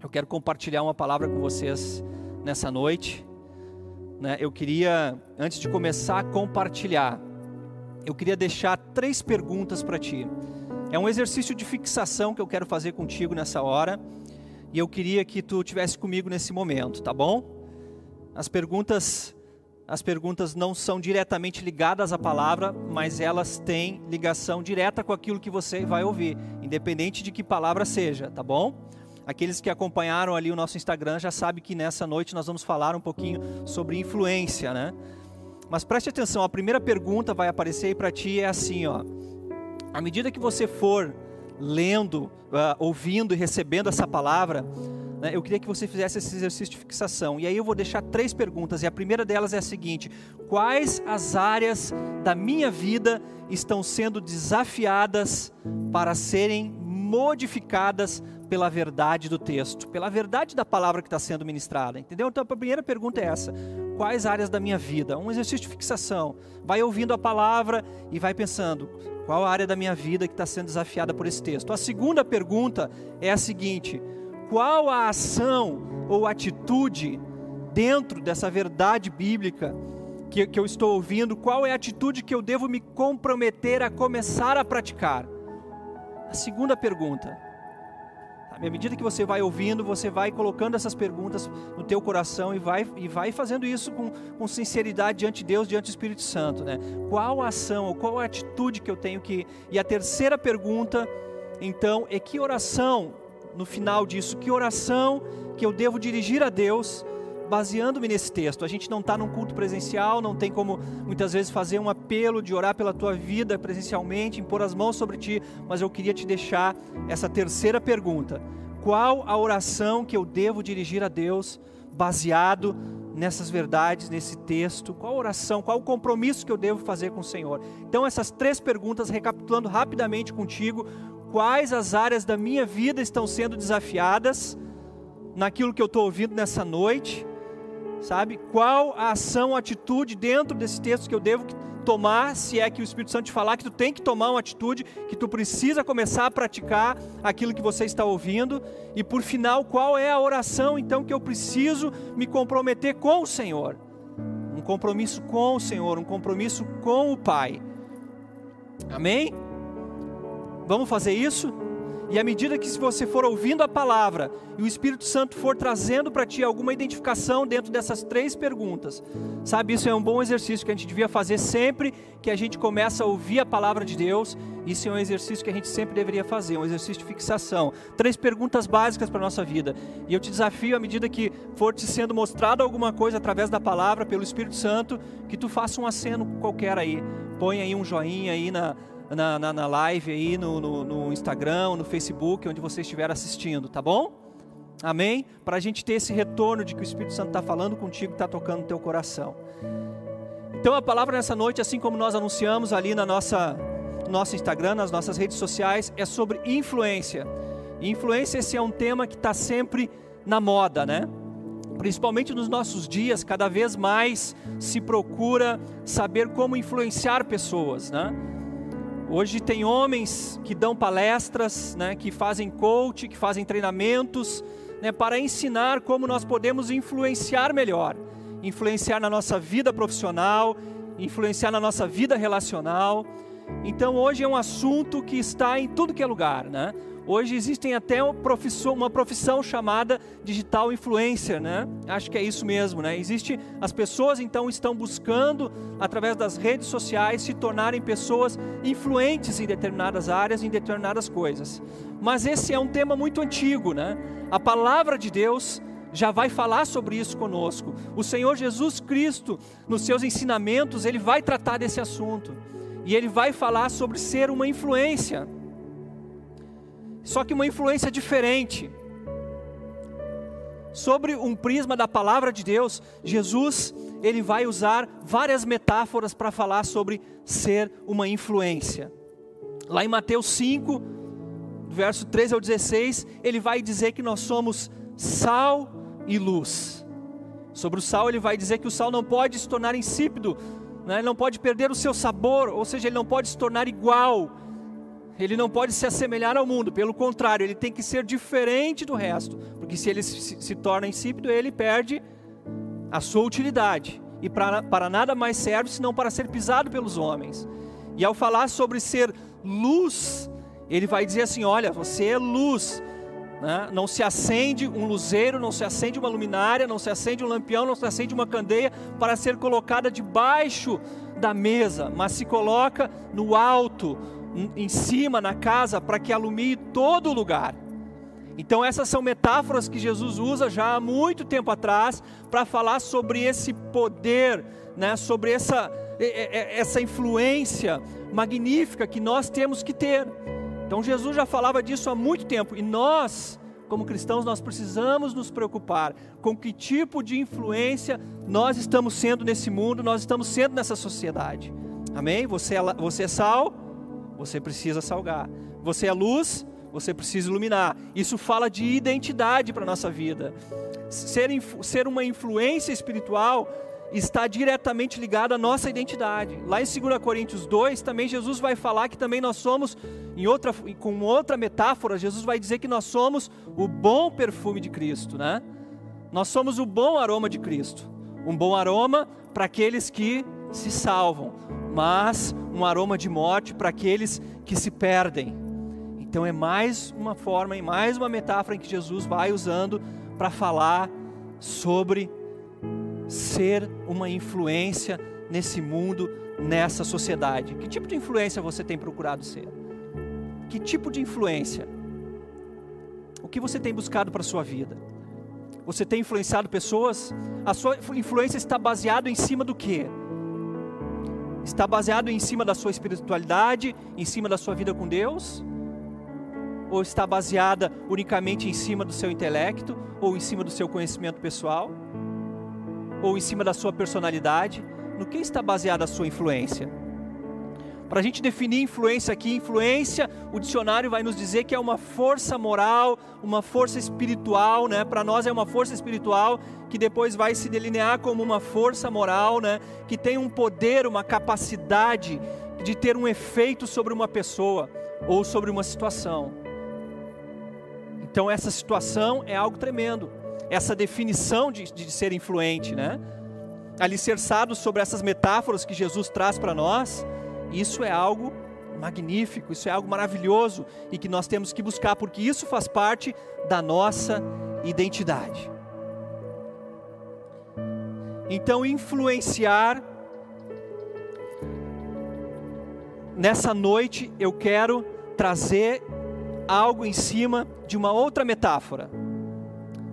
Eu quero compartilhar uma palavra com vocês nessa noite. Né? Eu queria, antes de começar a compartilhar, eu queria deixar três perguntas para ti. É um exercício de fixação que eu quero fazer contigo nessa hora. E eu queria que tu tivesse comigo nesse momento, tá bom? As perguntas as perguntas não são diretamente ligadas à palavra, mas elas têm ligação direta com aquilo que você vai ouvir, independente de que palavra seja, tá bom? Aqueles que acompanharam ali o nosso Instagram já sabem que nessa noite nós vamos falar um pouquinho sobre influência, né? Mas preste atenção, a primeira pergunta vai aparecer aí para ti é assim, ó. À medida que você for lendo, uh, ouvindo e recebendo essa palavra, né, eu queria que você fizesse esse exercício de fixação. E aí eu vou deixar três perguntas, e a primeira delas é a seguinte: quais as áreas da minha vida estão sendo desafiadas para serem modificadas pela verdade do texto, pela verdade da palavra que está sendo ministrada, entendeu? Então a primeira pergunta é essa: quais áreas da minha vida? Um exercício de fixação. Vai ouvindo a palavra e vai pensando: qual a área da minha vida que está sendo desafiada por esse texto? A segunda pergunta é a seguinte: qual a ação ou atitude dentro dessa verdade bíblica que, que eu estou ouvindo? Qual é a atitude que eu devo me comprometer a começar a praticar? A segunda pergunta à medida que você vai ouvindo, você vai colocando essas perguntas no teu coração e vai, e vai fazendo isso com, com sinceridade diante de Deus, diante do Espírito Santo. Né? Qual a ação, ou qual a atitude que eu tenho que. E a terceira pergunta, então, é que oração, no final disso, que oração que eu devo dirigir a Deus baseando-me nesse texto. A gente não está num culto presencial, não tem como muitas vezes fazer um apelo de orar pela tua vida presencialmente, impor as mãos sobre ti, mas eu queria te deixar essa terceira pergunta: qual a oração que eu devo dirigir a Deus baseado nessas verdades, nesse texto? Qual oração, qual o compromisso que eu devo fazer com o Senhor? Então, essas três perguntas, recapitulando rapidamente contigo, quais as áreas da minha vida estão sendo desafiadas naquilo que eu estou ouvindo nessa noite? sabe? Qual a ação, a atitude dentro desse texto que eu devo tomar, se é que o Espírito Santo te falar que tu tem que tomar uma atitude, que tu precisa começar a praticar aquilo que você está ouvindo, e por final, qual é a oração então que eu preciso me comprometer com o Senhor? Um compromisso com o Senhor, um compromisso com o Pai. Amém? Vamos fazer isso? E à medida que você for ouvindo a palavra e o Espírito Santo for trazendo para ti alguma identificação dentro dessas três perguntas, sabe, isso é um bom exercício que a gente devia fazer sempre que a gente começa a ouvir a palavra de Deus. Isso é um exercício que a gente sempre deveria fazer, um exercício de fixação. Três perguntas básicas para a nossa vida. E eu te desafio, à medida que for te sendo mostrado alguma coisa através da palavra, pelo Espírito Santo, que tu faça um aceno qualquer aí. Põe aí um joinha aí na na, na, na live aí no, no, no Instagram, no Facebook, onde você estiver assistindo, tá bom? Amém? Para a gente ter esse retorno de que o Espírito Santo está falando contigo, está tocando no teu coração. Então a palavra nessa noite, assim como nós anunciamos ali na nossa nosso Instagram, nas nossas redes sociais, é sobre influência. E influência esse é um tema que está sempre na moda, né? Principalmente nos nossos dias, cada vez mais se procura saber como influenciar pessoas, né? Hoje tem homens que dão palestras, né, que fazem coach, que fazem treinamentos, né, para ensinar como nós podemos influenciar melhor, influenciar na nossa vida profissional, influenciar na nossa vida relacional. Então hoje é um assunto que está em tudo que é lugar, né? Hoje existem até uma profissão, uma profissão chamada digital influencer, né? Acho que é isso mesmo, né? Existe as pessoas então estão buscando através das redes sociais se tornarem pessoas influentes em determinadas áreas, em determinadas coisas. Mas esse é um tema muito antigo, né? A palavra de Deus já vai falar sobre isso conosco. O Senhor Jesus Cristo, nos seus ensinamentos, ele vai tratar desse assunto. E ele vai falar sobre ser uma influência só que uma influência diferente. Sobre um prisma da palavra de Deus, Jesus ele vai usar várias metáforas para falar sobre ser uma influência. Lá em Mateus 5, verso 13 ao 16, ele vai dizer que nós somos sal e luz. Sobre o sal, ele vai dizer que o sal não pode se tornar insípido, né? ele não pode perder o seu sabor, ou seja, ele não pode se tornar igual ele não pode se assemelhar ao mundo, pelo contrário, ele tem que ser diferente do resto, porque se ele se, torna insípido, ele perde a sua utilidade e para, para nada mais serve senão para ser pisado pelos homens. E ao falar sobre ser luz, ele vai dizer assim: olha, você é luz. Né? Não se acende um luzeiro, não se acende uma luminária, não se acende um lampião, não se acende uma candeia para ser colocada debaixo da mesa, mas se coloca no alto, em cima, na casa, para que alumie todo o lugar. Então, essas são metáforas que Jesus usa já há muito tempo atrás para falar sobre esse poder, né, sobre essa, essa influência magnífica que nós temos que ter. Então, Jesus já falava disso há muito tempo e nós, como cristãos, nós precisamos nos preocupar com que tipo de influência nós estamos sendo nesse mundo, nós estamos sendo nessa sociedade. Amém? Você é, você é sal, você precisa salgar. Você é luz, você precisa iluminar. Isso fala de identidade para a nossa vida. Ser, ser uma influência espiritual está diretamente ligado à nossa identidade. Lá em 2 Coríntios 2, também Jesus vai falar que também nós somos, em outra, com outra metáfora, Jesus vai dizer que nós somos o bom perfume de Cristo, né? Nós somos o bom aroma de Cristo. Um bom aroma para aqueles que se salvam, mas um aroma de morte para aqueles que se perdem. Então é mais uma forma e mais uma metáfora em que Jesus vai usando para falar sobre ser uma influência nesse mundo, nessa sociedade. Que tipo de influência você tem procurado ser? Que tipo de influência? O que você tem buscado para a sua vida? Você tem influenciado pessoas? A sua influência está baseada em cima do quê? Está baseado em cima da sua espiritualidade, em cima da sua vida com Deus? ou está baseada unicamente em cima do seu intelecto, ou em cima do seu conhecimento pessoal, ou em cima da sua personalidade? No que está baseada a sua influência? Para a gente definir influência aqui, influência, o dicionário vai nos dizer que é uma força moral, uma força espiritual, né? Para nós é uma força espiritual que depois vai se delinear como uma força moral, né? Que tem um poder, uma capacidade de ter um efeito sobre uma pessoa ou sobre uma situação. Então essa situação é algo tremendo. Essa definição de, de ser influente, né? Alicerçado sobre essas metáforas que Jesus traz para nós, isso é algo magnífico, isso é algo maravilhoso e que nós temos que buscar, porque isso faz parte da nossa identidade. Então, influenciar, nessa noite eu quero trazer algo em cima de uma outra metáfora.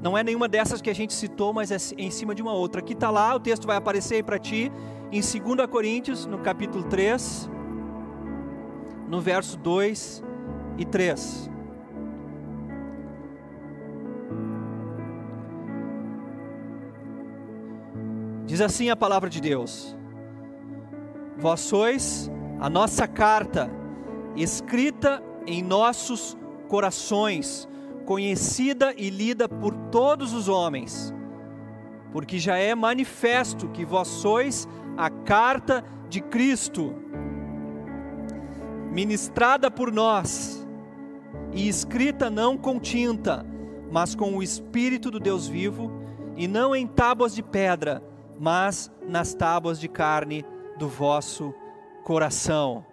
Não é nenhuma dessas que a gente citou, mas é em cima de uma outra. Aqui está lá, o texto vai aparecer para ti, em 2 Coríntios, no capítulo 3, no verso 2 e 3. Diz assim a palavra de Deus: Vós sois a nossa carta, escrita em nossos corações, conhecida e lida por todos os homens, porque já é manifesto que vós sois a carta de Cristo, ministrada por nós e escrita não com tinta, mas com o Espírito do Deus vivo, e não em tábuas de pedra, mas nas tábuas de carne do vosso coração.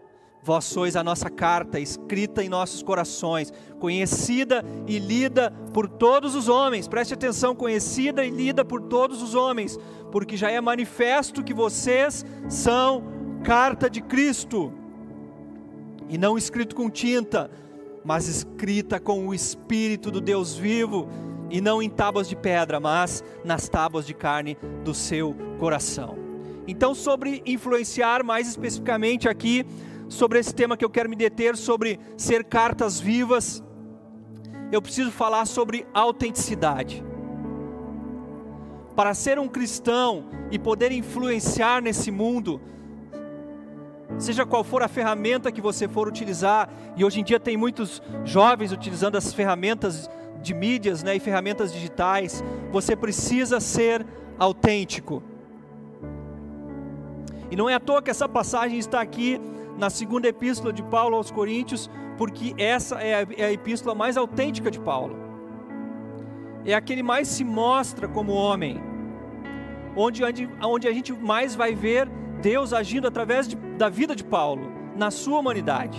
Vós sois a nossa carta, escrita em nossos corações, conhecida e lida por todos os homens. Preste atenção, conhecida e lida por todos os homens, porque já é manifesto que vocês são carta de Cristo, e não escrito com tinta, mas escrita com o Espírito do Deus vivo, e não em tábuas de pedra, mas nas tábuas de carne do seu coração. Então, sobre influenciar mais especificamente aqui, sobre esse tema que eu quero me deter, sobre ser cartas vivas, eu preciso falar sobre autenticidade. Para ser um cristão e poder influenciar nesse mundo, seja qual for a ferramenta que você for utilizar, e hoje em dia tem muitos jovens utilizando as ferramentas de mídias né, e ferramentas digitais, você precisa ser autêntico. E não é à toa que essa passagem está aqui na segunda epístola de Paulo aos Coríntios, porque essa é a, é a epístola mais autêntica de Paulo. É a que ele mais se mostra como homem, onde, onde a gente mais vai ver Deus agindo através de, da vida de Paulo, na sua humanidade.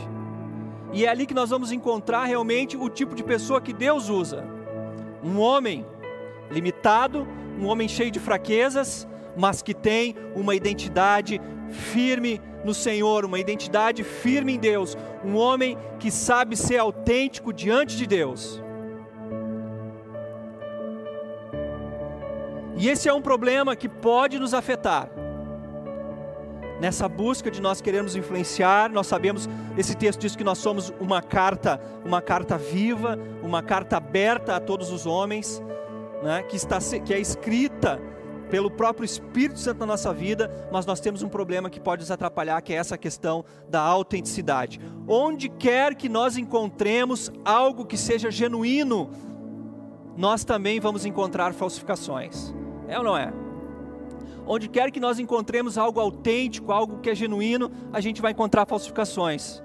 E é ali que nós vamos encontrar realmente o tipo de pessoa que Deus usa. Um homem limitado, um homem cheio de fraquezas, mas que tem uma identidade firme no Senhor, uma identidade firme em Deus, um homem que sabe ser autêntico diante de Deus. E esse é um problema que pode nos afetar. Nessa busca de nós queremos influenciar, nós sabemos, esse texto diz que nós somos uma carta, uma carta viva, uma carta aberta a todos os homens, né, que, está, que é escrita pelo próprio Espírito Santo na nossa vida, mas nós temos um problema que pode nos atrapalhar, que é essa questão da autenticidade. Onde quer que nós encontremos algo que seja genuíno, nós também vamos encontrar falsificações. É ou não é? Onde quer que nós encontremos algo autêntico, algo que é genuíno, a gente vai encontrar falsificações.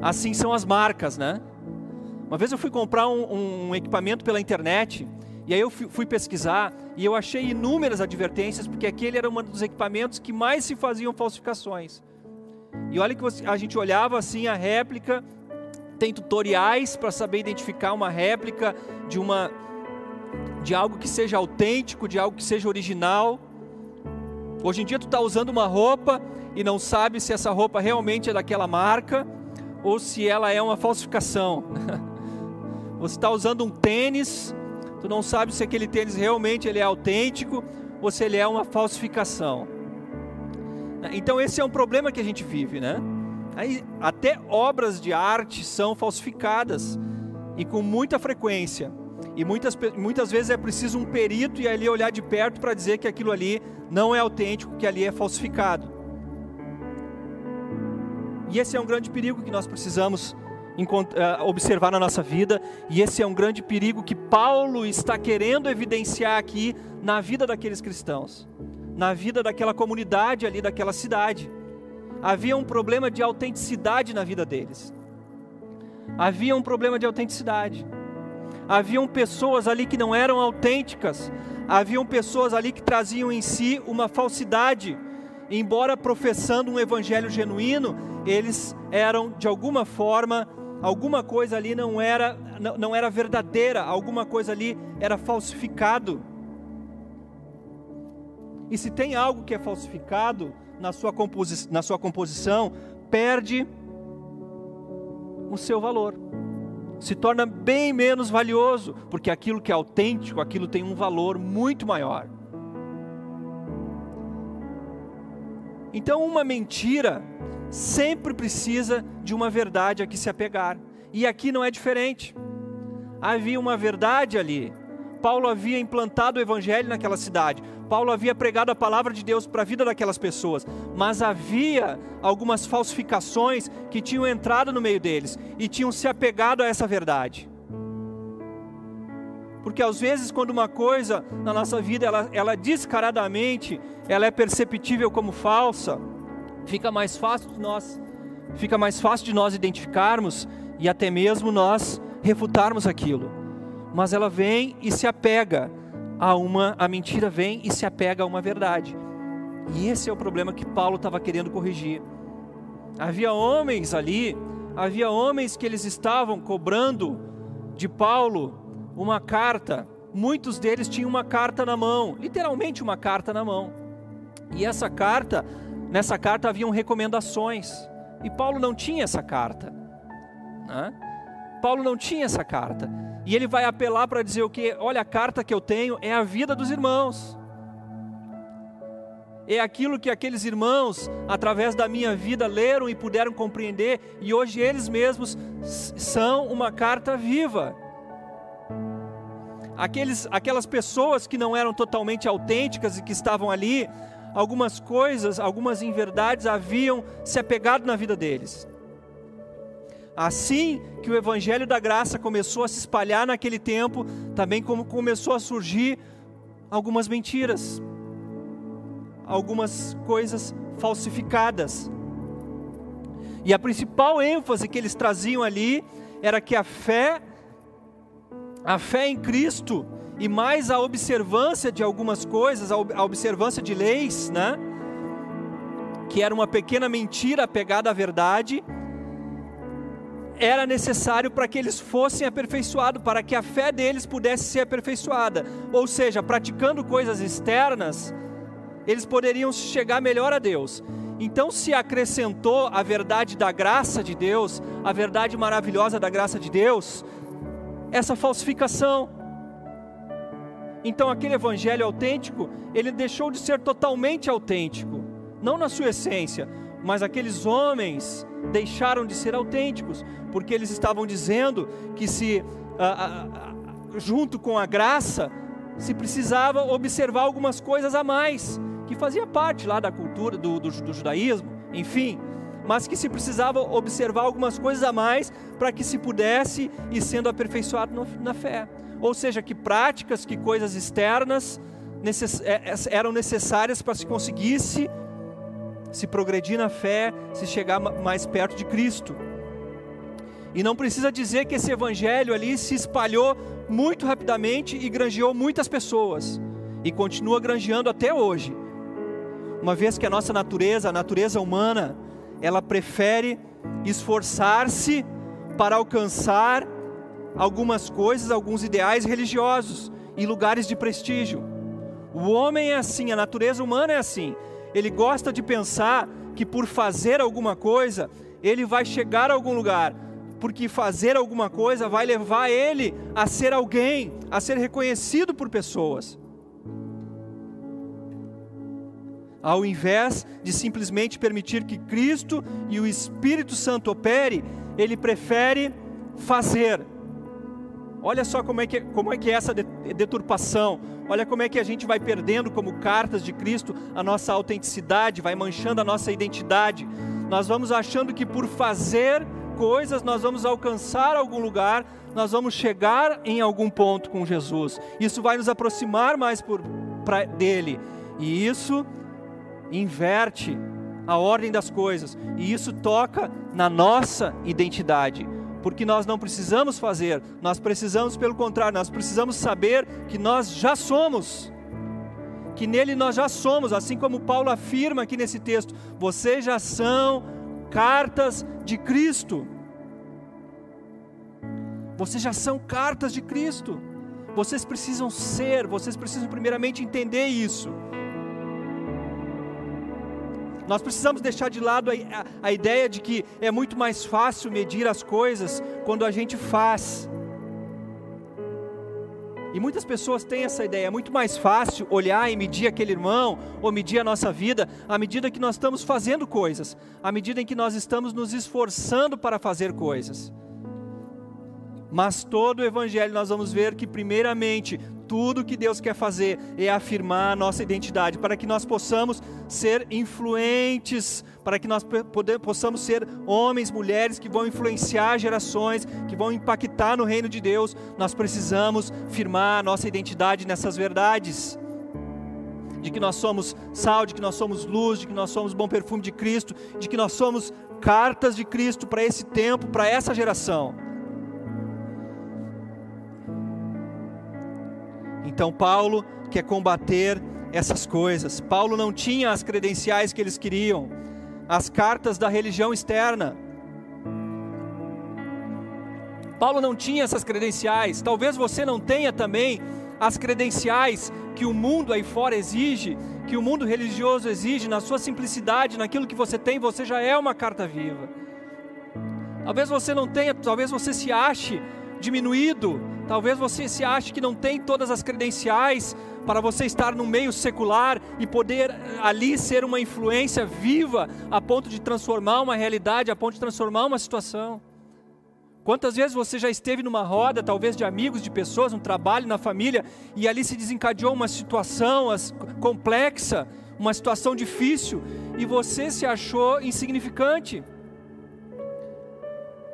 Assim são as marcas, né? Uma vez eu fui comprar um, um equipamento pela internet e aí eu fui pesquisar e eu achei inúmeras advertências, porque aquele era um dos equipamentos que mais se faziam falsificações. E olha que a gente olhava assim a réplica, tem tutoriais para saber identificar uma réplica de uma de algo que seja autêntico, de algo que seja original. Hoje em dia tu está usando uma roupa e não sabe se essa roupa realmente é daquela marca ou se ela é uma falsificação. Você está usando um tênis Tu não sabe se aquele tênis realmente ele é autêntico ou se ele é uma falsificação. Então esse é um problema que a gente vive, né? Aí, até obras de arte são falsificadas e com muita frequência. E muitas, muitas vezes é preciso um perito e ali olhar de perto para dizer que aquilo ali não é autêntico, que ali é falsificado. E esse é um grande perigo que nós precisamos observar na nossa vida, e esse é um grande perigo que Paulo está querendo evidenciar aqui na vida daqueles cristãos, na vida daquela comunidade ali, daquela cidade. Havia um problema de autenticidade na vida deles. Havia um problema de autenticidade. Haviam pessoas ali que não eram autênticas. Haviam pessoas ali que traziam em si uma falsidade. Embora professando um evangelho genuíno, eles eram de alguma forma alguma coisa ali não era, não, não era verdadeira, alguma coisa ali era falsificado. E se tem algo que é falsificado na sua, composi na sua composição, perde o seu valor. Se torna bem menos valioso, porque aquilo que é autêntico, aquilo tem um valor muito maior. Então, uma mentira sempre precisa de uma verdade a que se apegar. E aqui não é diferente. Havia uma verdade ali. Paulo havia implantado o evangelho naquela cidade. Paulo havia pregado a palavra de Deus para a vida daquelas pessoas. Mas havia algumas falsificações que tinham entrado no meio deles e tinham se apegado a essa verdade. Porque às vezes quando uma coisa na nossa vida ela, ela descaradamente ela é perceptível como falsa, fica mais fácil de nós, fica mais fácil de nós identificarmos e até mesmo nós refutarmos aquilo. Mas ela vem e se apega a uma, a mentira vem e se apega a uma verdade. E esse é o problema que Paulo estava querendo corrigir. Havia homens ali, havia homens que eles estavam cobrando de Paulo uma carta. Muitos deles tinham uma carta na mão, literalmente uma carta na mão. E essa carta Nessa carta haviam recomendações. E Paulo não tinha essa carta. Né? Paulo não tinha essa carta. E ele vai apelar para dizer o que? Olha, a carta que eu tenho é a vida dos irmãos. É aquilo que aqueles irmãos, através da minha vida, leram e puderam compreender, e hoje eles mesmos são uma carta viva. Aqueles, aquelas pessoas que não eram totalmente autênticas e que estavam ali, algumas coisas, algumas inverdades haviam se apegado na vida deles. Assim que o evangelho da graça começou a se espalhar naquele tempo, também como começou a surgir algumas mentiras, algumas coisas falsificadas. E a principal ênfase que eles traziam ali era que a fé, a fé em Cristo e mais a observância de algumas coisas, a observância de leis, né? Que era uma pequena mentira apegada à verdade, era necessário para que eles fossem aperfeiçoados, para que a fé deles pudesse ser aperfeiçoada. Ou seja, praticando coisas externas, eles poderiam chegar melhor a Deus. Então se acrescentou a verdade da graça de Deus, a verdade maravilhosa da graça de Deus, essa falsificação. Então aquele evangelho autêntico, ele deixou de ser totalmente autêntico, não na sua essência, mas aqueles homens deixaram de ser autênticos, porque eles estavam dizendo que se junto com a graça se precisava observar algumas coisas a mais que fazia parte lá da cultura do, do, do judaísmo, enfim, mas que se precisava observar algumas coisas a mais para que se pudesse ir sendo aperfeiçoado no, na fé. Ou seja, que práticas, que coisas externas necess, é, é, eram necessárias para se conseguisse se progredir na fé, se chegar mais perto de Cristo. E não precisa dizer que esse evangelho ali se espalhou muito rapidamente e granjeou muitas pessoas, e continua granjeando até hoje uma vez que a nossa natureza, a natureza humana, ela prefere esforçar-se para alcançar algumas coisas, alguns ideais religiosos e lugares de prestígio. O homem é assim, a natureza humana é assim. Ele gosta de pensar que por fazer alguma coisa, ele vai chegar a algum lugar, porque fazer alguma coisa vai levar ele a ser alguém, a ser reconhecido por pessoas. ao invés de simplesmente permitir que Cristo e o Espírito Santo opere, ele prefere fazer. Olha só como é que, como é, que é essa deturpação. Olha como é que a gente vai perdendo, como cartas de Cristo, a nossa autenticidade, vai manchando a nossa identidade. Nós vamos achando que por fazer coisas nós vamos alcançar algum lugar, nós vamos chegar em algum ponto com Jesus. Isso vai nos aproximar mais por, pra, dele. E isso inverte a ordem das coisas, e isso toca na nossa identidade, porque nós não precisamos fazer, nós precisamos, pelo contrário, nós precisamos saber que nós já somos, que nele nós já somos, assim como Paulo afirma aqui nesse texto: vocês já são cartas de Cristo. Vocês já são cartas de Cristo. Vocês precisam ser, vocês precisam primeiramente entender isso. Nós precisamos deixar de lado a, a, a, ideia de que é muito mais fácil medir as coisas quando a gente faz. E muitas pessoas têm essa ideia, é muito mais fácil olhar e medir aquele irmão, ou medir a nossa vida, à medida que nós estamos fazendo coisas, à medida em que nós estamos nos esforçando para fazer coisas. Mas todo o Evangelho nós vamos ver que, primeiramente, tudo que Deus quer fazer é afirmar a nossa identidade, para que nós possamos ser influentes, para que nós possamos ser homens, mulheres que vão influenciar gerações, que vão impactar no reino de Deus. Nós precisamos firmar a nossa identidade nessas verdades. De que nós somos sal, de que nós somos luz, de que nós somos bom perfume de Cristo, de que nós somos cartas de Cristo para esse tempo, para essa geração. Então Paulo quer combater essas coisas. Paulo não tinha as credenciais que eles queriam, as cartas da religião externa. Paulo não tinha essas credenciais. Talvez você não tenha também as credenciais que o mundo aí fora exige, que o mundo religioso exige, na sua simplicidade, naquilo que você tem, você já é uma carta viva. Talvez você não tenha, talvez você se ache diminuído. Talvez você se ache que não tem todas as credenciais para você estar no meio secular e poder eh, ali ser uma influência viva a ponto de transformar uma realidade, a ponto de transformar uma situação. Quantas vezes você já esteve numa roda, talvez de amigos, de pessoas, no trabalho, na família, e ali se desencadeou uma situação complexa, uma situação difícil, e você se achou insignificante.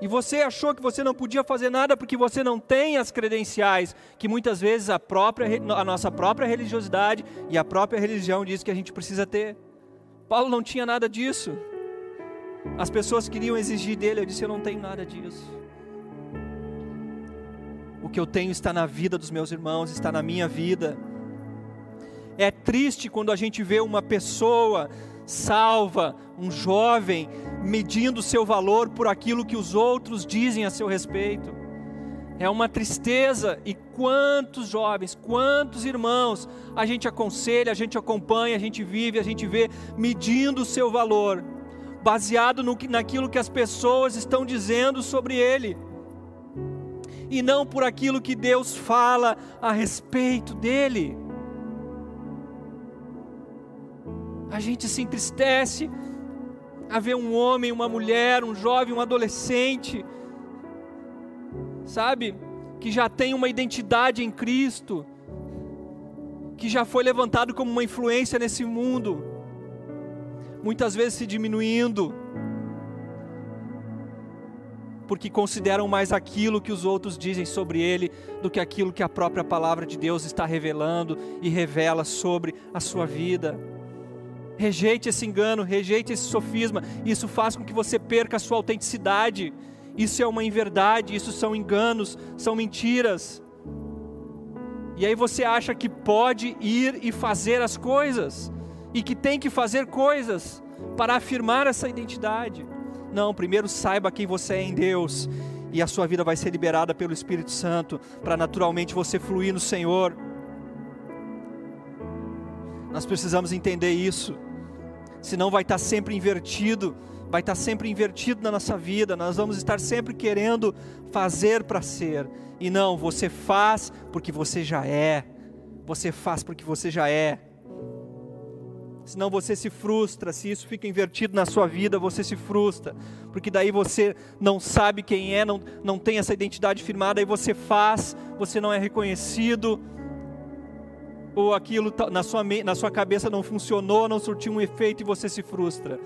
E você achou que você não podia fazer nada porque você não tem as credenciais, que muitas vezes a, própria, a nossa própria religiosidade e a própria religião diz que a gente precisa ter. Paulo não tinha nada disso. As pessoas queriam exigir dele, eu disse: Eu não tenho nada disso. O que eu tenho está na vida dos meus irmãos, está na minha vida. É triste quando a gente vê uma pessoa salva, um jovem, medindo seu valor por aquilo que os outros dizem a seu respeito. É uma tristeza, e quantos jovens, quantos irmãos a gente aconselha, a gente acompanha, a gente vive, a gente vê medindo o seu valor, baseado no, naquilo que as pessoas estão dizendo sobre ele, e não por aquilo que Deus fala a respeito dele. A gente se entristece a ver um homem, uma mulher, um jovem, um adolescente, sabe, que já tem uma identidade em Cristo, que já foi levantado como uma influência nesse mundo, muitas vezes se diminuindo, porque consideram mais aquilo que os outros dizem sobre ele do que aquilo que a própria palavra de Deus está revelando e revela sobre a sua vida. Rejeite esse engano, rejeite esse sofisma. Isso faz com que você perca a sua autenticidade. Isso é uma inverdade, isso são enganos, são mentiras. E aí você acha que pode ir e fazer as coisas, e que tem que fazer coisas para afirmar essa identidade. Não, primeiro saiba quem você é em Deus, e a sua vida vai ser liberada pelo Espírito Santo, para naturalmente você fluir no Senhor. Nós precisamos entender isso senão vai estar sempre invertido, vai estar sempre invertido na nossa vida, nós vamos estar sempre querendo fazer para ser, e não, você faz porque você já é, você faz porque você já é. Senão você se frustra, se isso fica invertido na sua vida, você se frustra, porque daí você não sabe quem é, não, não tem essa identidade firmada, aí você faz, você não é reconhecido, ou aquilo na sua, na sua cabeça não funcionou, não surtiu um efeito e você se frustra.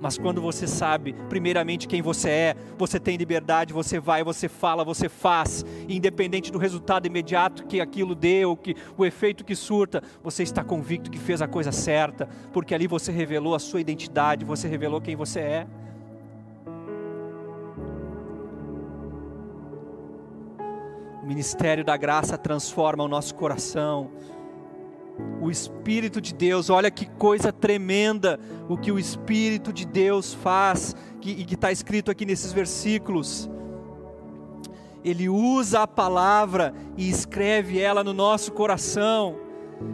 Mas quando você sabe, primeiramente, quem você é, você tem liberdade, você vai, você fala, você faz, independente do resultado imediato que aquilo deu, que o efeito que surta, você está convicto que fez a coisa certa, porque ali você revelou a sua identidade, você revelou quem você é. O ministério da graça transforma o nosso coração o Espírito de Deus, olha que coisa tremenda o que o Espírito de Deus faz, que, e que está escrito aqui nesses versículos. Ele usa a palavra e escreve ela no nosso coração.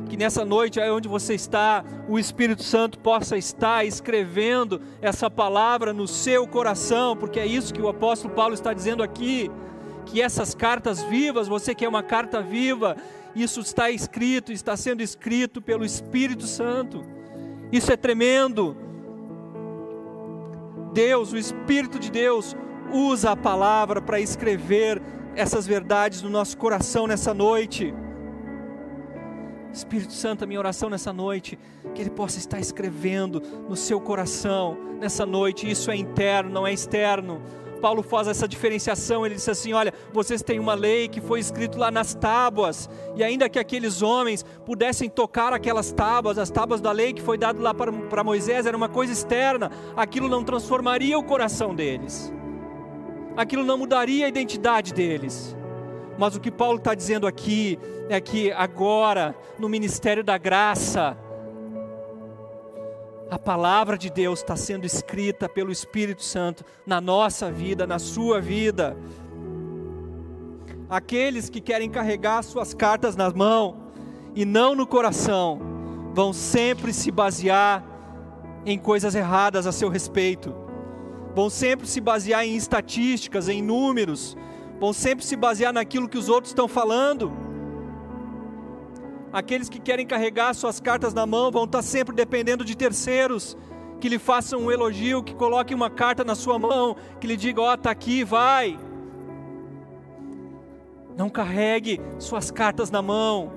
Que nessa noite, aí onde você está, o Espírito Santo possa estar escrevendo essa palavra no seu coração, porque é isso que o apóstolo Paulo está dizendo aqui. Que essas cartas vivas, você que é uma carta viva, isso está escrito, está sendo escrito pelo Espírito Santo. Isso é tremendo. Deus, o Espírito de Deus, usa a palavra para escrever essas verdades no nosso coração nessa noite. Espírito Santo, a minha oração nessa noite, que Ele possa estar escrevendo no seu coração nessa noite. Isso é interno, não é externo Paulo faz essa diferenciação, ele diz assim: olha, vocês têm uma lei que foi escrito lá nas tábuas, e ainda que aqueles homens pudessem tocar aquelas tábuas, as tábuas da lei que foi dado lá para, para Moisés, era uma coisa externa, aquilo não transformaria o coração deles, aquilo não mudaria a identidade deles. Mas o que Paulo está dizendo aqui é que agora, no ministério da graça, a palavra de Deus está sendo escrita pelo Espírito Santo na nossa vida, na sua vida. Aqueles que querem carregar suas cartas nas mãos e não no coração, vão sempre se basear em coisas erradas a seu respeito, vão sempre se basear em estatísticas, em números, vão sempre se basear naquilo que os outros estão falando Aqueles que querem carregar suas cartas na mão vão estar sempre dependendo de terceiros que lhe façam um elogio, que coloquem uma carta na sua mão, que lhe digam: Ó, oh, está aqui, vai. Não carregue suas cartas na mão.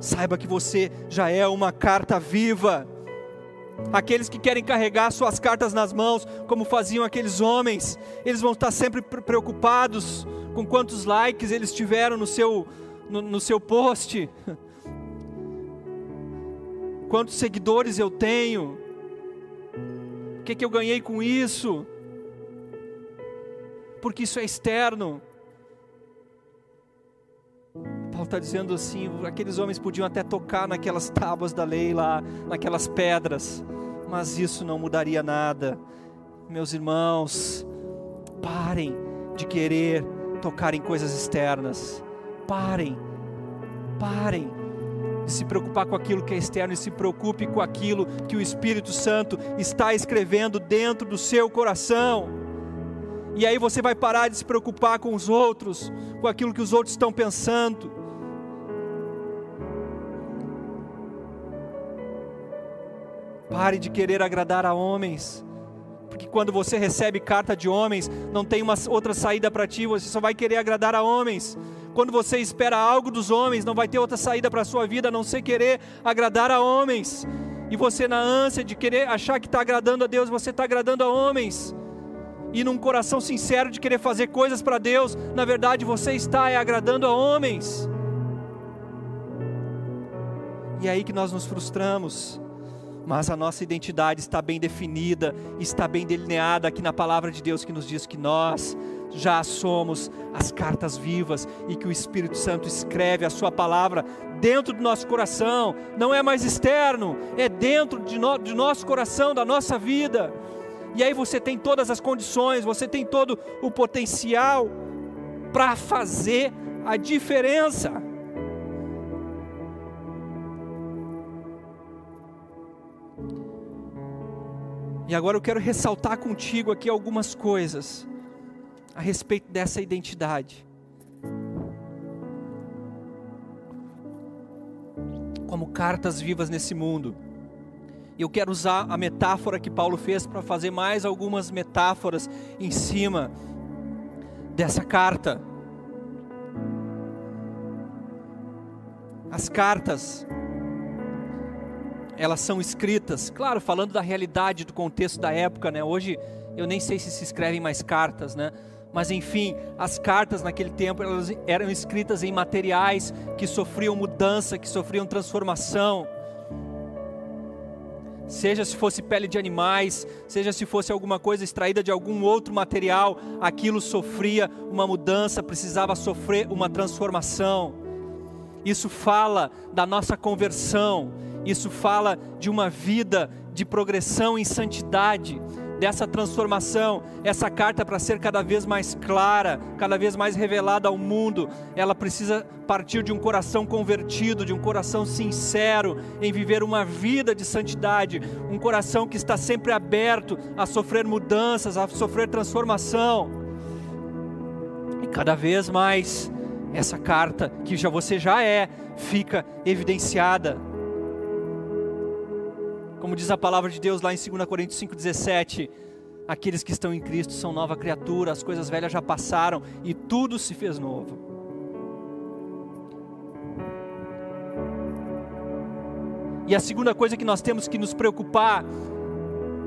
Saiba que você já é uma carta viva. Aqueles que querem carregar suas cartas nas mãos, como faziam aqueles homens, eles vão estar sempre preocupados com quantos likes eles tiveram no seu, no, no seu post, quantos seguidores eu tenho. O que, que eu ganhei com isso? Porque isso é externo. Paulo está dizendo assim: aqueles homens podiam até tocar naquelas tábuas da lei lá, naquelas pedras, mas isso não mudaria nada. Meus irmãos, parem de querer tocar em coisas externas. Parem, parem de se preocupar com aquilo que é externo e se preocupe com aquilo que o Espírito Santo está escrevendo dentro do seu coração. E aí você vai parar de se preocupar com os outros, com aquilo que os outros estão pensando. Pare de querer agradar a homens, porque quando você recebe carta de homens, não tem uma outra saída para ti, você só vai querer agradar a homens. Quando você espera algo dos homens, não vai ter outra saída para a sua vida a não ser querer agradar a homens. E você, na ânsia de querer achar que está agradando a Deus, você está agradando a homens. E num coração sincero de querer fazer coisas para Deus, na verdade você está é, agradando a homens. E é aí que nós nos frustramos. Mas a nossa identidade está bem definida, está bem delineada aqui na palavra de Deus que nos diz que nós já somos as cartas vivas e que o Espírito Santo escreve a Sua palavra dentro do nosso coração, não é mais externo, é dentro de, no, de nosso coração, da nossa vida. E aí você tem todas as condições, você tem todo o potencial para fazer a diferença. E agora eu quero ressaltar contigo aqui algumas coisas a respeito dessa identidade. Como cartas vivas nesse mundo. Eu quero usar a metáfora que Paulo fez para fazer mais algumas metáforas em cima dessa carta. As cartas, elas são escritas, claro, falando da realidade, do contexto da época, né? Hoje eu nem sei se se escrevem mais cartas, né? Mas enfim, as cartas naquele tempo elas eram escritas em materiais que sofriam mudança, que sofriam transformação. Seja se fosse pele de animais, seja se fosse alguma coisa extraída de algum outro material, aquilo sofria uma mudança, precisava sofrer uma transformação. Isso fala da nossa conversão, isso fala de uma vida de progressão em santidade, dessa transformação, essa carta para ser cada vez mais clara, cada vez mais revelada ao mundo, ela precisa partir de um coração convertido, de um coração sincero em viver uma vida de santidade, um coração que está sempre aberto a sofrer mudanças, a sofrer transformação. E cada vez mais essa carta que já você já é, fica evidenciada como diz a palavra de Deus lá em 2 Coríntios 5,17: aqueles que estão em Cristo são nova criatura, as coisas velhas já passaram e tudo se fez novo. E a segunda coisa que nós temos que nos preocupar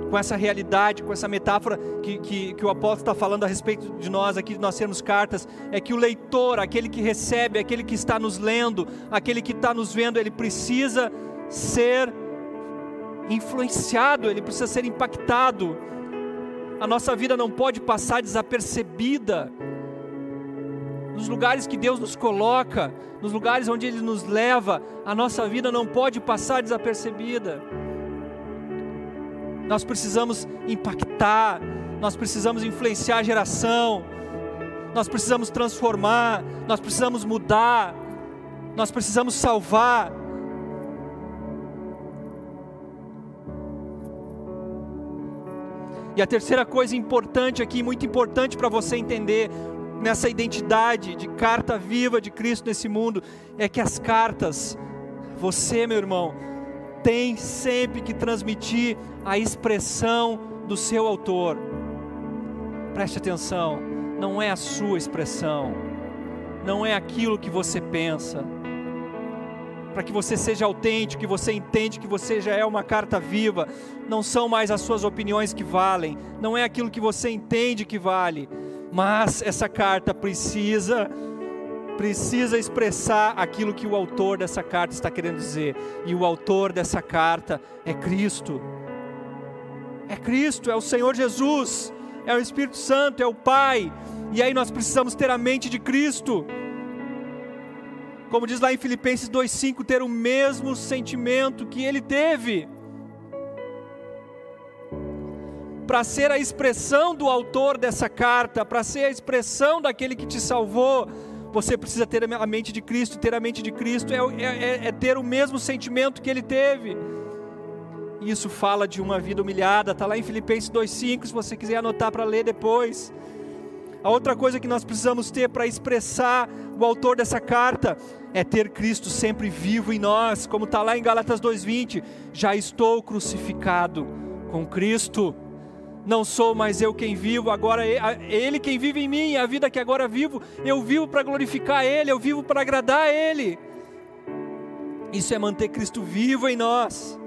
com essa realidade, com essa metáfora que, que, que, o apóstolo está falando a respeito de nós aqui, de nós sermos cartas, é que o leitor, aquele que recebe, aquele que está nos lendo, aquele que está nos vendo, ele precisa ser influenciado, ele precisa ser impactado. A nossa vida não pode passar desapercebida. Nos lugares que Deus nos coloca, nos lugares onde Ele nos leva, a nossa vida não pode passar desapercebida. Nós precisamos impactar, nós precisamos influenciar a geração, nós precisamos transformar, nós precisamos mudar, nós precisamos salvar. E a terceira coisa importante aqui, muito importante para você entender nessa identidade de carta viva de Cristo nesse mundo, é que as cartas, você, meu irmão, tem sempre que transmitir a expressão do seu autor. Preste atenção, não é a sua expressão, não é aquilo que você pensa para que você seja autêntico, que você entende que você já é uma carta viva. Não são mais as suas opiniões que valem, não é aquilo que você entende que vale, mas essa carta precisa precisa expressar aquilo que o autor dessa carta está querendo dizer. E o autor dessa carta é Cristo. É Cristo, é o Senhor Jesus, é o Espírito Santo, é o Pai. E aí nós precisamos ter a mente de Cristo. Como diz lá em Filipenses 2,5, ter o mesmo sentimento que ele teve. Para ser a expressão do autor dessa carta, para ser a expressão daquele que te salvou, você precisa ter a mente de Cristo. Ter a mente de Cristo é, é, é, é ter o mesmo sentimento que ele teve. Isso fala de uma vida humilhada, está lá em Filipenses 2,5, se você quiser anotar para ler depois. A outra coisa que nós precisamos ter para expressar o autor dessa carta é ter Cristo sempre vivo em nós, como está lá em Galatas 2,20: já estou crucificado com Cristo. Não sou mais eu quem vivo, agora é Ele quem vive em mim. A vida que agora vivo, eu vivo para glorificar Ele, eu vivo para agradar Ele. Isso é manter Cristo vivo em nós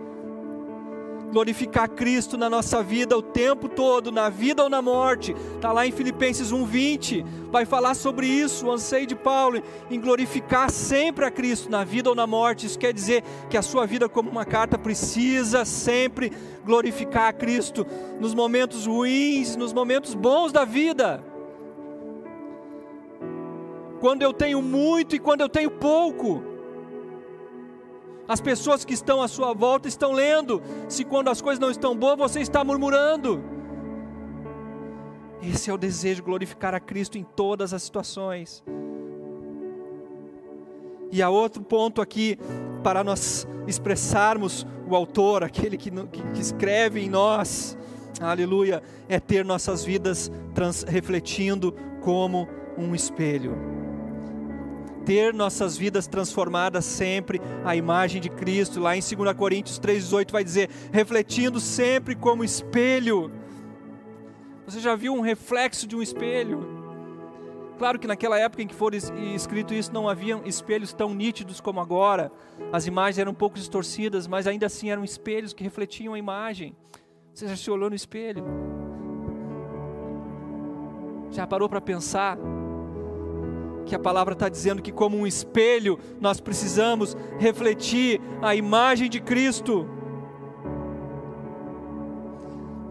glorificar Cristo na nossa vida o tempo todo, na vida ou na morte. Está lá em Filipenses 1,20, vai falar sobre isso, o anseio de Paulo em glorificar sempre a Cristo na vida ou na morte. Isso quer dizer que a sua vida, como uma carta, precisa sempre glorificar a Cristo nos momentos ruins, nos momentos bons da vida. Quando eu tenho muito e quando eu tenho pouco as pessoas que estão à sua volta estão lendo. Se quando as coisas não estão boas, você está murmurando. Esse é o desejo de glorificar a Cristo em todas as situações. E há outro ponto aqui para nós expressarmos o autor, aquele que, que escreve em nós, aleluia, é ter nossas vidas trans, refletindo como um espelho ter nossas vidas transformadas sempre à imagem de Cristo. Lá em 2 Coríntios 3,18 vai dizer: refletindo sempre como espelho. Você já viu um reflexo de um espelho? Claro que naquela época em que foi escrito isso, não haviam espelhos tão nítidos como agora. As imagens eram um pouco distorcidas, mas ainda assim eram espelhos que refletiam a imagem. Você já se olhou no espelho? Já parou para pensar que a palavra está dizendo que, como um espelho, nós precisamos refletir a imagem de Cristo.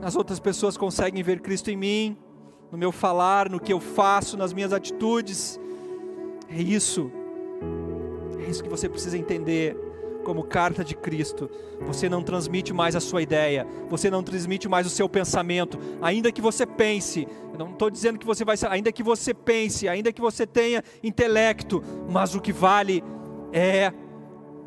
As outras pessoas conseguem ver Cristo em mim, no meu falar, no que eu faço, nas minhas atitudes. É isso, é isso que você precisa entender como carta de Cristo. Você não transmite mais a sua ideia, você não transmite mais o seu pensamento, ainda que você pense. Eu não estou dizendo que você vai, ainda que você pense, ainda que você tenha intelecto, mas o que vale é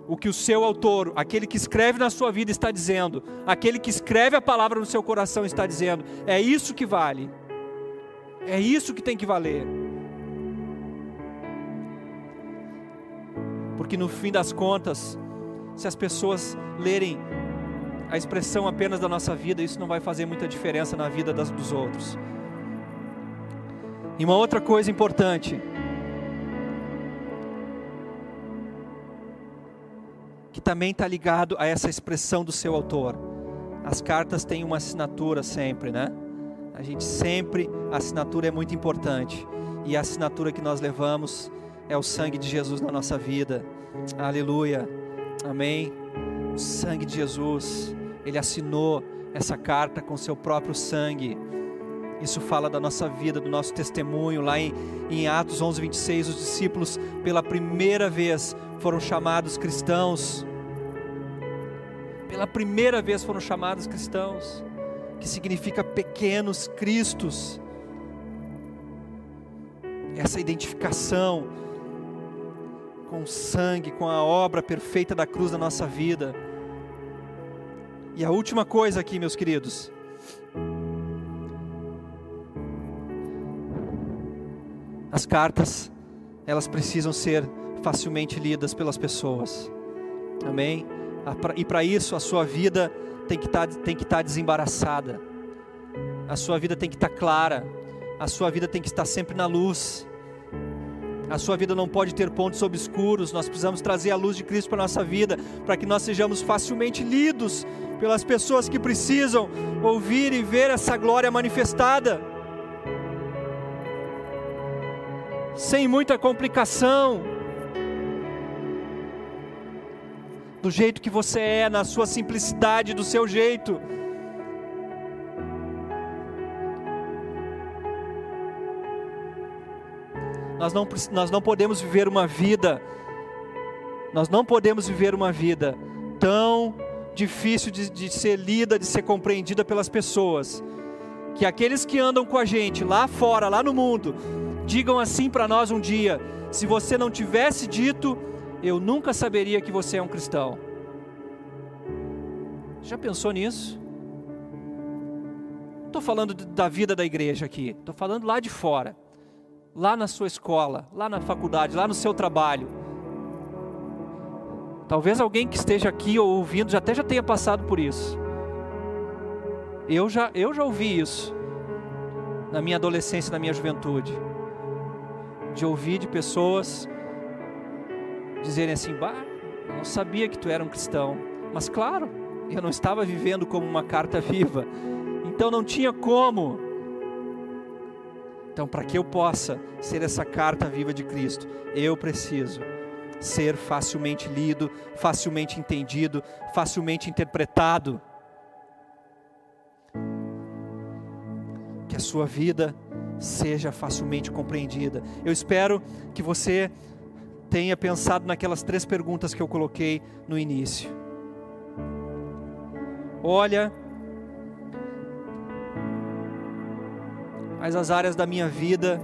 o que o seu autor, aquele que escreve na sua vida, está dizendo, aquele que escreve a palavra no seu coração está dizendo. É isso que vale. É isso que tem que valer. Porque no fim das contas, se as pessoas lerem a expressão apenas da nossa vida, isso não vai fazer muita diferença na vida das, dos outros. E uma outra coisa importante, que também está ligado a essa expressão do seu autor. As cartas têm uma assinatura sempre, né? A gente sempre, a assinatura é muito importante. E a assinatura que nós levamos é o sangue de Jesus na nossa vida. Aleluia. Amém. O sangue de Jesus, ele assinou essa carta com seu próprio sangue. Isso fala da nossa vida, do nosso testemunho. Lá em, em Atos 11, 26, os discípulos, pela primeira vez, foram chamados cristãos. Pela primeira vez foram chamados cristãos, que significa pequenos cristos. Essa identificação com o sangue, com a obra perfeita da cruz na nossa vida. E a última coisa aqui, meus queridos. As cartas, elas precisam ser facilmente lidas pelas pessoas. Amém? E para isso a sua vida tem que estar tá, estar tá desembaraçada. A sua vida tem que estar tá clara. A sua vida tem que estar sempre na luz. A sua vida não pode ter pontos obscuros, nós precisamos trazer a luz de Cristo para a nossa vida, para que nós sejamos facilmente lidos pelas pessoas que precisam ouvir e ver essa glória manifestada. Sem muita complicação, do jeito que você é, na sua simplicidade, do seu jeito. Nós não, nós não podemos viver uma vida, nós não podemos viver uma vida tão difícil de, de ser lida, de ser compreendida pelas pessoas, que aqueles que andam com a gente lá fora, lá no mundo, digam assim para nós um dia: se você não tivesse dito, eu nunca saberia que você é um cristão. Já pensou nisso? Estou falando da vida da igreja aqui, estou falando lá de fora, lá na sua escola, lá na faculdade, lá no seu trabalho. Talvez alguém que esteja aqui ou ouvindo já até já tenha passado por isso. Eu já, eu já ouvi isso na minha adolescência, na minha juventude, de ouvir de pessoas dizerem assim: "Bah, não sabia que tu era um cristão". Mas claro, eu não estava vivendo como uma carta viva então não tinha como. Então, para que eu possa ser essa carta viva de Cristo, eu preciso ser facilmente lido, facilmente entendido, facilmente interpretado. Que a sua vida seja facilmente compreendida. Eu espero que você tenha pensado naquelas três perguntas que eu coloquei no início. Olha mas as áreas da minha vida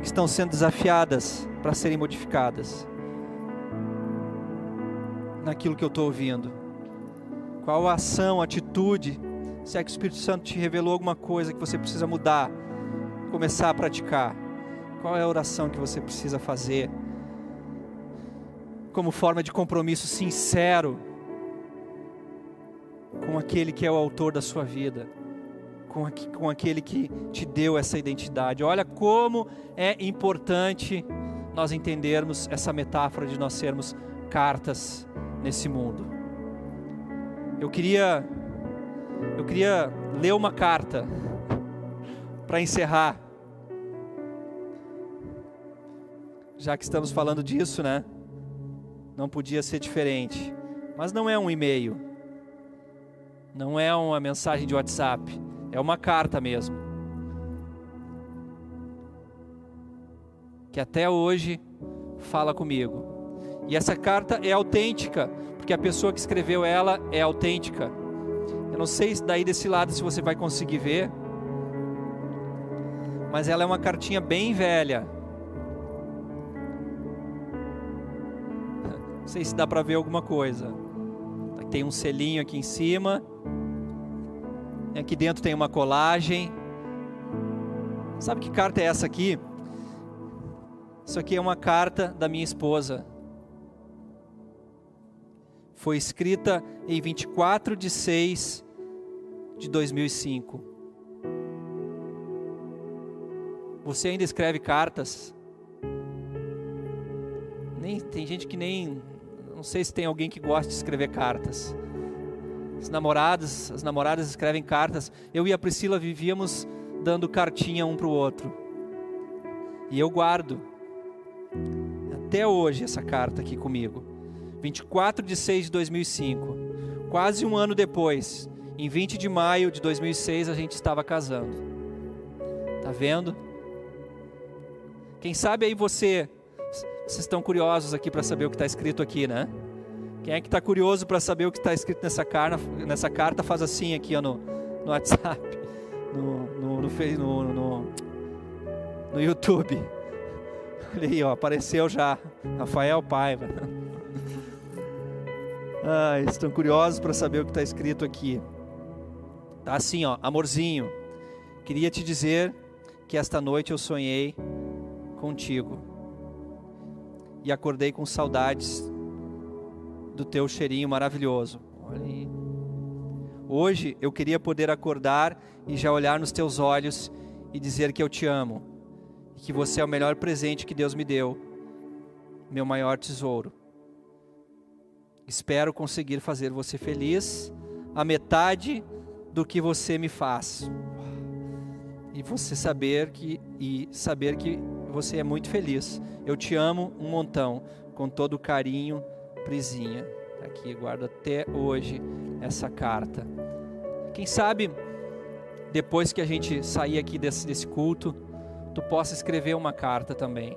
que estão sendo desafiadas para serem modificadas. Naquilo que eu estou ouvindo. Qual ação, atitude, se é que o Espírito Santo te revelou alguma coisa que você precisa mudar, começar a praticar. Qual é a oração que você precisa fazer? Como forma de compromisso sincero com aquele que é o autor da sua vida com, com aquele que te deu essa identidade. Olha como é importante nós entendermos essa metáfora de nós sermos cartas nesse mundo. Eu queria eu queria ler uma carta para encerrar. Já que estamos falando disso, né? Não podia ser diferente. Mas não é um e-mail. Não é uma mensagem de WhatsApp é uma carta mesmo. Que até hoje fala comigo. E essa carta é autêntica, porque a pessoa que escreveu ela é autêntica. Eu não sei daí desse lado se você vai conseguir ver, mas ela é uma cartinha bem velha. Não sei se dá para ver alguma coisa. Tem um selinho aqui em cima. Aqui dentro tem uma colagem. Sabe que carta é essa aqui? Isso aqui é uma carta da minha esposa. Foi escrita em 24 de 6 de 2005. Você ainda escreve cartas? Nem tem gente que nem não sei se tem alguém que gosta de escrever cartas. As namoradas, as namoradas escrevem cartas. Eu e a Priscila vivíamos dando cartinha um para o outro. E eu guardo até hoje essa carta aqui comigo. 24 de 6 de 2005. Quase um ano depois, em 20 de maio de 2006, a gente estava casando. Tá vendo? Quem sabe aí você, vocês estão curiosos aqui para saber o que está escrito aqui, né? Quem é que está curioso para saber o que está escrito nessa, carta, nessa carta, faz assim aqui ó, no, no WhatsApp, no, no, no, no, no YouTube. Olha aí, ó, apareceu já. Rafael Paiva. Ah, estão curiosos para saber o que está escrito aqui. Tá assim, ó, amorzinho. Queria te dizer que esta noite eu sonhei contigo e acordei com saudades do teu cheirinho maravilhoso. Olha aí. Hoje eu queria poder acordar e já olhar nos teus olhos e dizer que eu te amo e que você é o melhor presente que Deus me deu, meu maior tesouro. Espero conseguir fazer você feliz a metade do que você me faz. E você saber que e saber que você é muito feliz. Eu te amo um montão, com todo o carinho Prisinha. Tá aqui, guardo até hoje essa carta. Quem sabe, depois que a gente sair aqui desse, desse culto, tu possa escrever uma carta também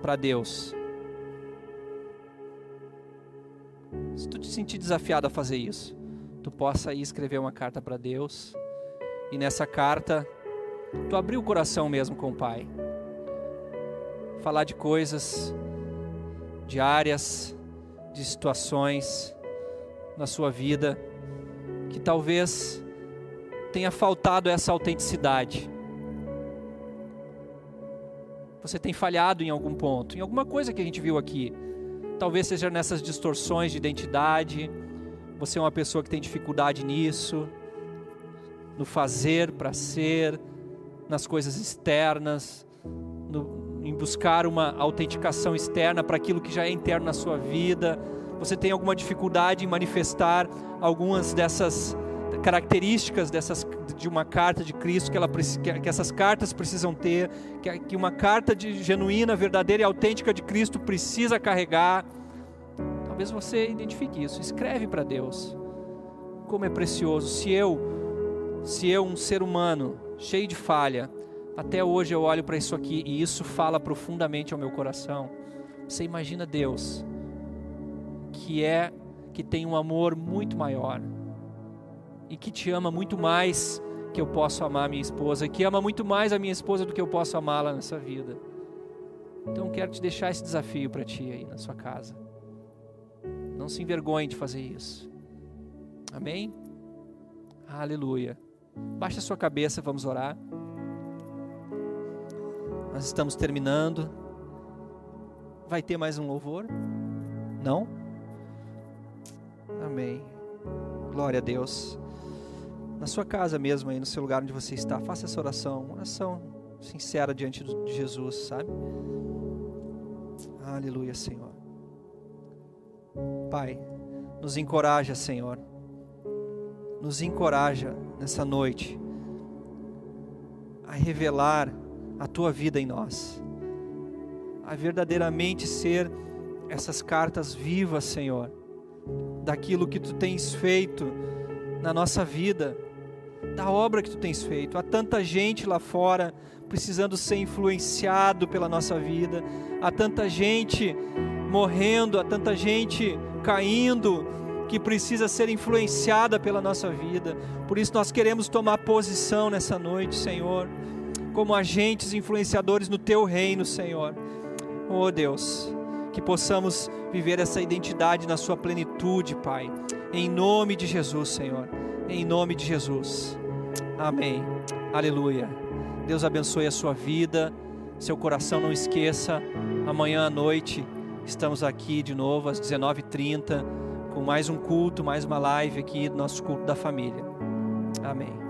para Deus. Se tu te sentir desafiado a fazer isso, tu possa ir escrever uma carta para Deus e nessa carta tu abrir o coração mesmo com o Pai. Falar de coisas diárias, de situações na sua vida que talvez tenha faltado essa autenticidade. Você tem falhado em algum ponto, em alguma coisa que a gente viu aqui. Talvez seja nessas distorções de identidade. Você é uma pessoa que tem dificuldade nisso, no fazer para ser, nas coisas externas, no, em buscar uma autenticação externa para aquilo que já é interno na sua vida. Você tem alguma dificuldade em manifestar algumas dessas características dessas, de uma carta de Cristo que, ela, que essas cartas precisam ter, que, que uma carta de genuína, verdadeira e autêntica de Cristo precisa carregar. Talvez você identifique isso. Escreve para Deus. Como é precioso. Se eu, se eu, um ser humano cheio de falha, até hoje eu olho para isso aqui e isso fala profundamente ao meu coração. Você imagina Deus, que é que tem um amor muito maior e que te ama muito mais que eu posso amar a minha esposa, que ama muito mais a minha esposa do que eu posso amá-la nessa vida. Então quero te deixar esse desafio para ti aí na sua casa. Não se envergonhe de fazer isso. Amém? Aleluia. Baixa a sua cabeça, vamos orar. Nós estamos terminando. Vai ter mais um louvor? Não? Amém. Glória a Deus na sua casa mesmo, aí no seu lugar onde você está, faça essa oração, uma oração sincera diante de Jesus, sabe? Aleluia, Senhor. Pai, nos encoraja, Senhor. Nos encoraja nessa noite a revelar a tua vida em nós, a verdadeiramente ser essas cartas vivas, Senhor, daquilo que tu tens feito na nossa vida da obra que tu tens feito. Há tanta gente lá fora precisando ser influenciado pela nossa vida, há tanta gente morrendo, há tanta gente caindo que precisa ser influenciada pela nossa vida. Por isso nós queremos tomar posição nessa noite, Senhor, como agentes influenciadores no teu reino, Senhor. Oh Deus, que possamos viver essa identidade na sua plenitude, Pai. Em nome de Jesus, Senhor. Em nome de Jesus. Amém. Aleluia. Deus abençoe a sua vida, seu coração não esqueça. Amanhã à noite estamos aqui de novo às 19h30 com mais um culto, mais uma live aqui do nosso culto da família. Amém.